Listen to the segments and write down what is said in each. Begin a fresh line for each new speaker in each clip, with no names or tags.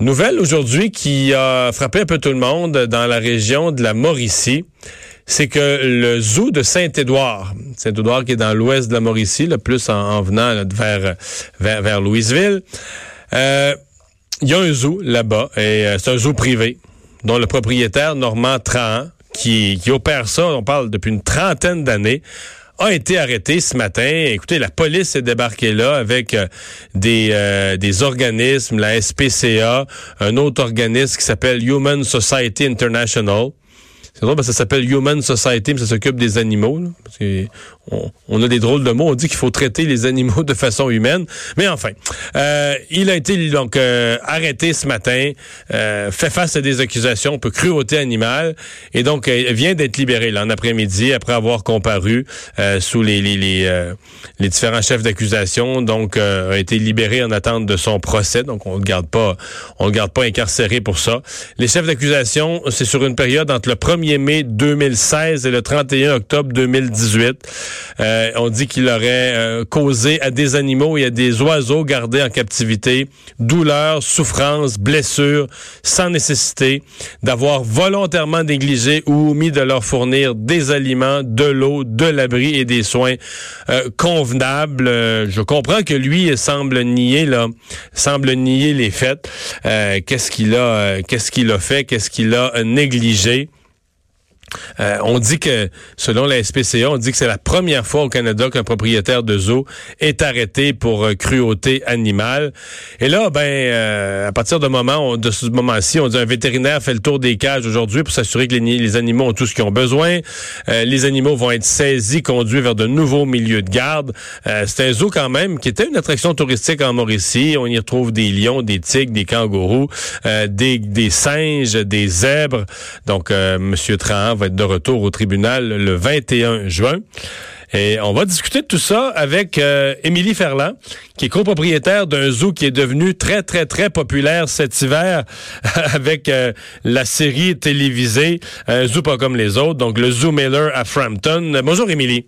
Nouvelle aujourd'hui qui a frappé un peu tout le monde dans la région de la Mauricie, c'est que le zoo de Saint-Édouard, Saint-Édouard qui est dans l'ouest de la Mauricie, le plus en, venant vers, vers, Louisville, euh, il y a un zoo là-bas, et euh, c'est un zoo privé, dont le propriétaire, Normand Trahan, qui, qui opère ça, on parle depuis une trentaine d'années, a été arrêté ce matin. Écoutez, la police est débarquée là avec euh, des, euh, des organismes, la SPCA, un autre organisme qui s'appelle Human Society International. C'est drôle parce ça s'appelle Human Society, mais ça s'occupe des animaux. on, a des drôles de mots. On dit qu'il faut traiter les animaux de façon humaine. Mais enfin, euh, il a été donc euh, arrêté ce matin, euh, fait face à des accusations pour cruauté animale, et donc vient d'être libéré là, en après-midi après avoir comparu sous les les, les, différents chefs d'accusation. Donc, a été libéré en attente de son procès. Donc, on ne garde pas, on le garde pas incarcéré pour ça. Les chefs d'accusation, c'est sur une période entre le 1er mai 2016 et le 31 octobre 2018. Euh, on dit qu'il aurait euh, causé à des animaux et à des oiseaux gardés en captivité douleurs, souffrances, blessures, sans nécessité, d'avoir volontairement négligé ou omis de leur fournir des aliments, de l'eau, de l'abri et des soins euh, convenables. je comprends que lui semble nier là, semble nier les faits. qu'est-ce qu'il a, qu'est-ce qu'il a fait, qu'est-ce qu'il a négligé? Euh, on dit que, selon la SPCA, on dit que c'est la première fois au Canada qu'un propriétaire de zoo est arrêté pour euh, cruauté animale. Et là, ben, euh, à partir de, moment, de ce moment-ci, on dit un vétérinaire fait le tour des cages aujourd'hui pour s'assurer que les, animaux ont tout ce qu'ils ont besoin. les animaux vont être saisis, conduits vers de nouveaux milieux de garde. c'est un zoo quand même qui était une attraction touristique en Mauricie. On y retrouve des lions, des tigres, des kangourous, des, des singes, des zèbres. Donc, Monsieur Trahan va être de retour au tribunal le 21 juin. Et on va discuter de tout ça avec euh, Émilie Ferland, qui est copropriétaire d'un zoo qui est devenu très, très, très populaire cet hiver avec euh, la série télévisée Un zoo pas comme les autres, donc le Zoo Miller à Frampton. Bonjour Émilie.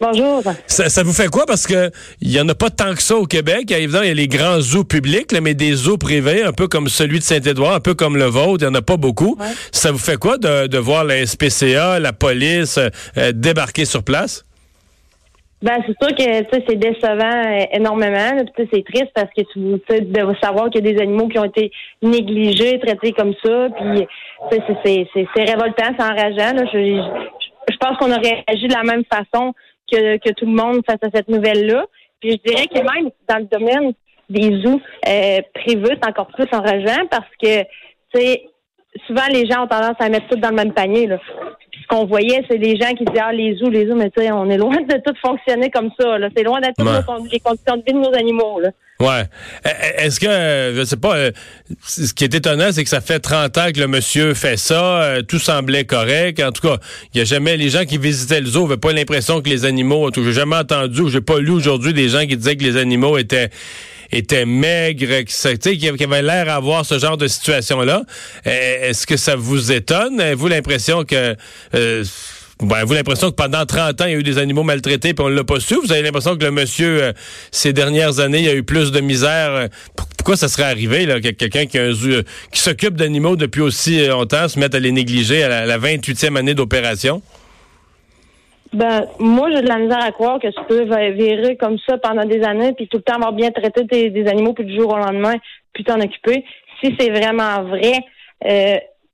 Bonjour.
Ça, vous fait quoi? Parce que il y en a pas tant que ça au Québec. Évidemment, il y a les grands zoos publics, mais des zoos privés, un peu comme celui de Saint-Édouard, un peu comme le vôtre, il y en a pas beaucoup. Ça vous fait quoi de, voir la SPCA, la police euh, débarquer sur place?
Ben, c'est sûr que c'est décevant euh, énormément. C'est triste parce que tu de savoir qu'il y a des animaux qui ont été négligés, traités comme ça. Puis c'est révoltant, c'est enrageant. Je, je pense qu'on aurait agi de la même façon que, tout le monde face à cette nouvelle-là. Puis je dirais que même dans le domaine des zoos euh, privés, c'est encore plus enrageant parce que, tu sais, souvent les gens ont tendance à mettre tout dans le même panier. Là. ce qu'on voyait, c'est les gens qui disaient ah les zoos, les zoos, mais tu sais, on est loin de tout fonctionner comme ça. Là. C'est loin d'être les conditions de vie de nos animaux. Là.
Ouais. E, e, est-ce que, je sais pas, euh, ce qui est étonnant, c'est que ça fait 30 ans que le monsieur fait ça, euh, tout semblait correct. En tout cas, il y a jamais, les gens qui visitaient le zoo n'avaient pas l'impression que les animaux, j'ai jamais entendu ou j'ai pas lu aujourd'hui des gens qui disaient que les animaux étaient étaient maigres, qui, qui avaient l'air d'avoir ce genre de situation-là. E, est-ce que ça vous étonne? Avez-vous l'impression que euh, ben, vous l'impression que pendant 30 ans, il y a eu des animaux maltraités puis on l'a pas su? Vous avez l'impression que le monsieur, euh, ces dernières années, il y a eu plus de misère. Euh, pourquoi ça serait arrivé, là, que quelqu'un qui, euh, qui s'occupe d'animaux depuis aussi longtemps se mette à les négliger à la, 28e année d'opération?
Ben, moi, j'ai de la misère à croire que tu peux virer comme ça pendant des années, puis tout le temps avoir bien traité des, animaux, puis du jour au lendemain, puis t'en occuper. Si c'est vraiment vrai,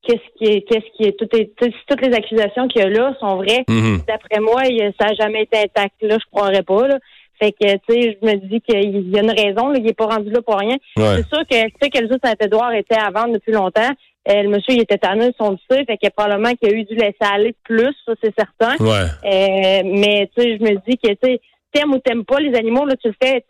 qu'est-ce qui est, qu'est-ce qui est, tout est, toutes les accusations qu'il y a là sont vraies. Mhm. D'après moi, ça n'a jamais été intact. Là, je croirais pas. Là. Fait que, tu sais, je me dis qu'il y a une raison. Là, il n'est pas rendu là pour rien. C'est sûr que, tu sais, que le Saint-Édouard était à vendre depuis longtemps. Euh, le monsieur, il était tanné, son sait, fait que probablement qu'il a eu dû laisser aller plus, ça, c'est certain.
Ouais.
Euh, mais, tu sais, je me dis que, tu sais, t'aimes ou t'aimes pas les animaux, là, tu le fais,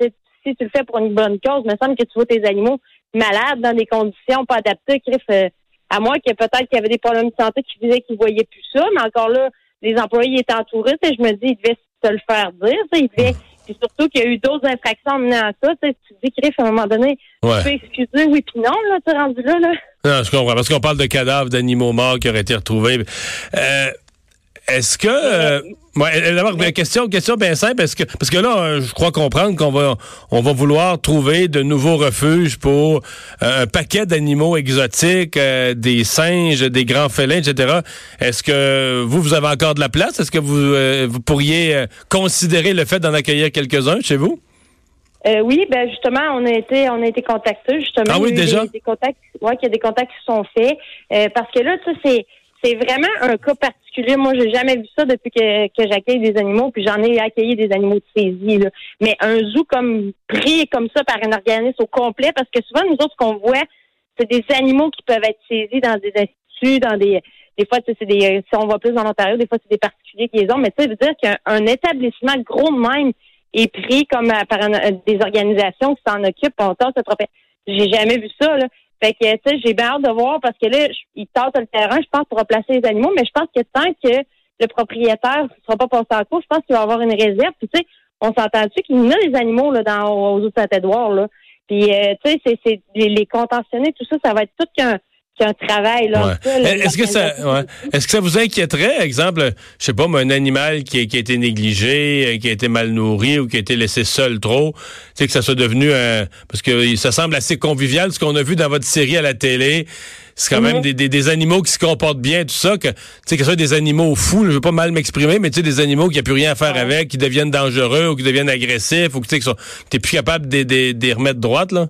si tu le fais pour une bonne cause, il me semble que tu vois tes animaux malades dans des conditions pas adaptées, euh, à moins que peut-être qu'il y avait des problèmes de santé qui disaient qu'ils voyaient plus ça, mais encore là, les employés étaient entourés, et je me dis, ils devaient se le faire dire, ils devaient puis surtout qu'il y a eu d'autres infractions menant à ça. Tu dis, Griff, à un moment donné, tu peux excuser, oui, puis non, là, tu es rendu là, là.
Non, je comprends, parce qu'on parle de cadavres d'animaux morts qui auraient été retrouvés. Euh, Est-ce que euh, d'abord question question bien simple. Est-ce que parce que là euh, je crois comprendre qu'on va on va vouloir trouver de nouveaux refuges pour euh, un paquet d'animaux exotiques des singes des grands félins etc est-ce que vous vous avez encore de la place? Est-ce que vous vous pourriez considérer le fait d'en accueillir quelques-uns chez vous?
Oui, ben justement, on a été on a été contactés justement.
Ah oui, déjà?
Des, contacts, ouais, qu'il y a des contacts qui sont faits. Parce que là, tu sais, c'est c'est vraiment un cas particulier. Moi, j'ai jamais vu ça depuis que, que j'accueille des animaux, puis j'en ai accueilli des animaux de saisie. Là. Mais un zoo comme pris comme ça par un organisme au complet, parce que souvent, nous autres, ce qu'on voit, c'est des animaux qui peuvent être saisis dans des instituts, dans des des fois, c'est des si on va plus dans l'Ontario, des fois c'est des particuliers qui les ont, mais ça veut dire qu'un établissement gros de même est pris comme euh, par des organisations qui s'en occupent, on tente J'ai jamais vu ça, là. Fait que, tu sais, j'ai bien hâte de voir parce que là, il tente le terrain, je pense, pour remplacer les animaux, mais je pense que tant que le propriétaire ne sera pas passé en cours, je pense qu'il va avoir une réserve. Puis, tu sais, on s'entend-tu qu'il y a des animaux là, dans, aux autres Saint-Édouard, là? Puis, euh, tu sais, c'est, les, les contentionnés, tout ça, ça va être tout qu'un un travail. Là,
Est-ce que ça, est-ce que ça vous inquiéterait, exemple, je sais pas, mais un animal qui, qui, a été négligé, euh, qui a été mal nourri ou qui a été laissé seul trop, tu sais que ça soit devenu un, parce que ça semble assez convivial ce qu'on a vu dans votre série à la télé. C'est quand même mhm. des, des, animaux qui se comportent bien, tout ça, que, tu sais, que ce soit des animaux fous, je veux pas mal m'exprimer, mais tu sais, des animaux qui a plus rien à faire avec, qui deviennent dangereux ou qui deviennent agressifs ou que tu sais, que plus capable de les remettre droite, là?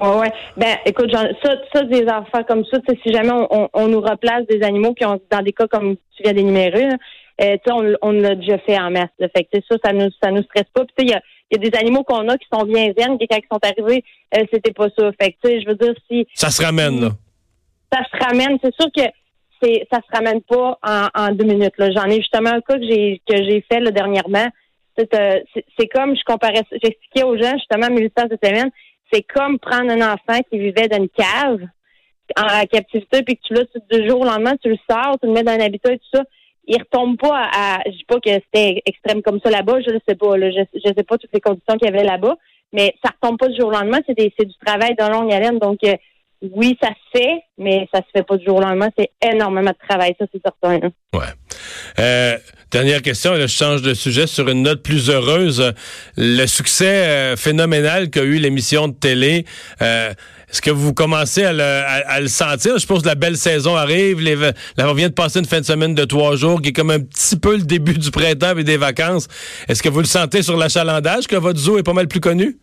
Ouais, ouais. Ben, écoute, ça, ça, des enfants comme ça, si jamais on, on, nous replace des animaux qui ont, dans des cas comme tu viens d'énumérer, euh, on, on l'a déjà fait en masse. Fait que ça, ça nous, ça nous stresse pas. Puis il y a, y a des animaux qu'on a qui sont bien zen, qui quand ils sont arrivés, euh, c'était pas ça. Fait que tu sais, je veux dire si.
Ça se ramène, là.
Ça se ramène. C'est sûr que c'est, ça se ramène pas en, en deux minutes. Là. J'en ai justement un cas que j'ai que j'ai fait là, dernièrement. C'est, euh, c'est, comme je comparais, j'expliquais aux gens justement à mes cette semaine c'est comme prendre un enfant qui vivait dans une cave en captivité, puis que tu l'as deux jours au lendemain, tu le sors, tu le mets dans un habitat et tout ça. Il retombe pas à, je dis pas que c'était extrême comme ça là-bas, je ne sais pas, je, je sais pas toutes les conditions qu'il y avait là-bas, mais ça retombe pas du jour au lendemain, c'est du travail de longue haleine, donc euh, oui, ça se fait, mais ça se fait pas du jour au lendemain. C'est énormément de travail, ça, c'est certain.
Ouais. Euh, dernière question, là, je change de sujet sur une note plus heureuse. Le succès euh, phénoménal qu'a eu l'émission de télé, euh, est-ce que vous commencez à le, sentir? Je pense que la belle saison arrive. Les, là, on vient de passer une fin de semaine de trois jours qui est comme un petit peu le début du printemps et des vacances. Est-ce que vous le sentez sur l'achalandage que votre zoo est pas mal plus connu?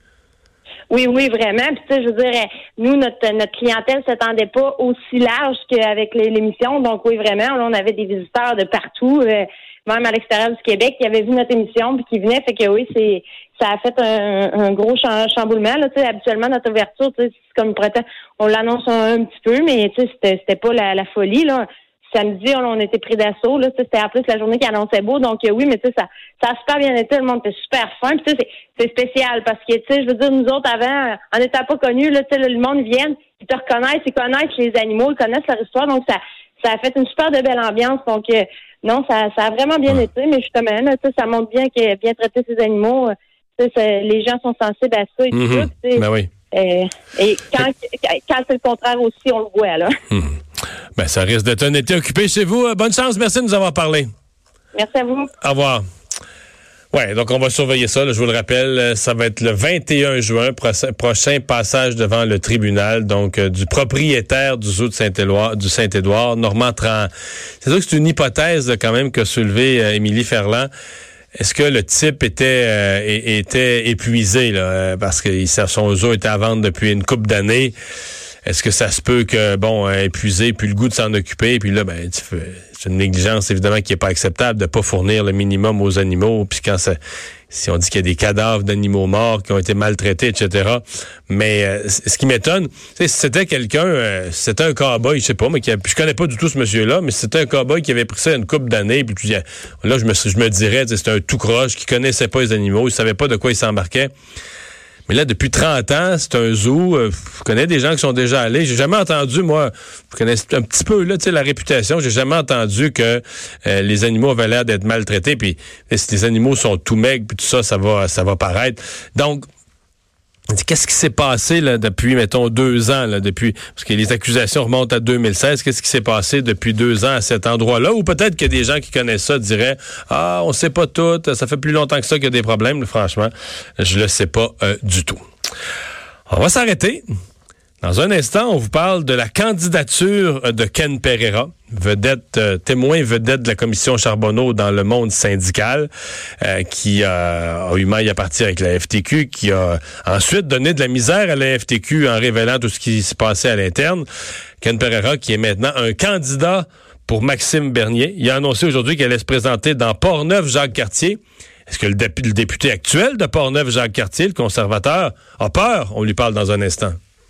Oui, oui, vraiment. Puis, tu sais, je veux dire, nous, notre, notre clientèle s'attendait pas aussi large qu'avec l'émission. Donc, oui, vraiment, là, on avait des visiteurs de partout, euh, même à l'extérieur du Québec, qui avaient vu notre émission puis qui venaient. Fait que oui, c'est ça a fait un, gros chamboulement. Là, tu sais, habituellement, notre ouverture, tu sais, c'est comme on l'annonce un, petit peu, mais tu sais, c'était, pas la, la folie. là samedi, on, était pris d'assaut. Là, c'était en plus la journée qui annonçait beau. Donc euh, oui, mais tu sais, ça, ça a super bien été. Le monde était super fin. Puis c'est, c'est spécial parce que tu sais, je veux dire, nous autres avant, en n'étant pas connus, là, tu sais, le monde vient, ils te reconnaissent, ils connaissent les animaux, ils connaissent leur histoire. Donc ça, ça a fait une super de belle ambiance. Donc euh, non, ça, ça a vraiment bien été. Mais justement, là, ça montre bien que bien traiter ces animaux. Euh, les gens sont sensibles à ça et tout
mm-hmm. Ben oui.
et quand, quand c'est le contraire aussi, on le voit là.
Mm-hmm. Ben, ça risque d'être un été occupé chez vous. Euh, bonne chance. Merci de nous avoir parlé.
Merci à vous.
Au revoir. Ouais, donc on va surveiller ça. je vous le rappelle, euh, ça va être le 21 juin, prochain passage devant le tribunal, donc euh, du propriétaire du zoo de Saint-Édouard, du Saint-Édouard, Normand Tran. C'est sûr que c'est une hypothèse quand même que soulevé Émilie Ferland. Est-ce que le type était était épuisé là, parce que son zoo était à vendre depuis une couple d'années? Est-ce que ça se peut que, bon, épuisé, puis le goût de s'en occuper, puis là, ben, c'est une négligence évidemment qui est pas acceptable de pas fournir le minimum aux animaux, puis quand ça, si on dit qu'il y a des cadavres d'animaux morts qui ont été maltraités, etc. Mais euh, ce qui m'étonne, si c'était quelqu'un, euh, c'était un cowboy, je sais pas, mais qui je connais pas du tout ce monsieur-là, mais c'était un cowboy qui avait pris ça une couple d'années, puis, là je me, je me dirais, c'était un tout croche qui connaissait pas les animaux, il savait pas de quoi il s'embarquait. Mais là, depuis 30 ans, c'est un zoo. Euh, je connais des gens qui sont déjà allés. J'ai jamais entendu, moi, je connais un petit peu là, la réputation. J'ai jamais entendu que euh, les animaux avaient l'air d'être maltraités. Puis si les animaux sont tout maigres, puis tout ça, ça va, ça va paraître. Donc, Qu'est-ce qui s'est passé là, depuis, mettons, deux ans, là, depuis parce que les accusations remontent à 2016. Qu'est-ce qui s'est passé depuis deux ans à cet endroit-là? Ou peut-être que des gens qui connaissent ça diraient Ah, on sait pas tout, ça fait plus longtemps que ça qu'il y a des problèmes. Franchement, je le sais pas euh, du tout. On va s'arrêter. Dans un instant, on vous parle de la candidature de Ken Pereira, vedette, euh, témoin vedette de la commission Charbonneau dans le monde syndical, euh, qui a eu maille à partir avec la FTQ, qui a ensuite donné de la misère à la FTQ en révélant tout ce qui se passait à l'interne. Ken Pereira, qui est maintenant un candidat pour Maxime Bernier. Il a annoncé aujourd'hui qu'elle allait se présenter dans Port-Neuf-Jacques-Cartier. Est-ce que le, le député actuel de Port-Neuf, Jacques Cartier, le conservateur, a peur? On lui parle dans un instant.